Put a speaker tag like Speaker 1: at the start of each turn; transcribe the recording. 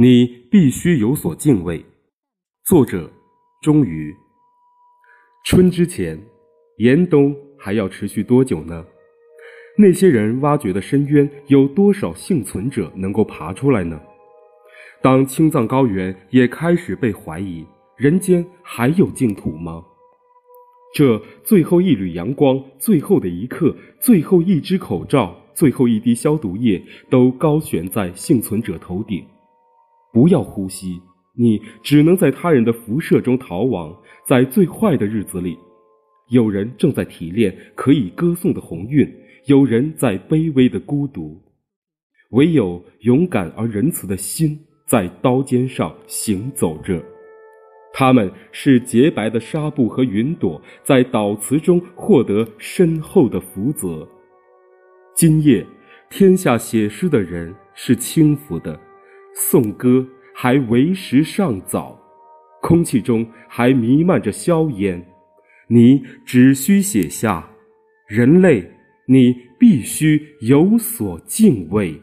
Speaker 1: 你必须有所敬畏。作者：终于。春之前，严冬还要持续多久呢？那些人挖掘的深渊，有多少幸存者能够爬出来呢？当青藏高原也开始被怀疑，人间还有净土吗？这最后一缕阳光，最后的一刻，最后一只口罩，最后一滴消毒液，都高悬在幸存者头顶。不要呼吸，你只能在他人的辐射中逃亡。在最坏的日子里，有人正在提炼可以歌颂的鸿运，有人在卑微的孤独。唯有勇敢而仁慈的心在刀尖上行走着。他们是洁白的纱布和云朵，在祷词中获得深厚的福泽。今夜，天下写诗的人是轻浮的，颂歌还为时尚早，空气中还弥漫着硝烟。你只需写下：人类，你必须有所敬畏。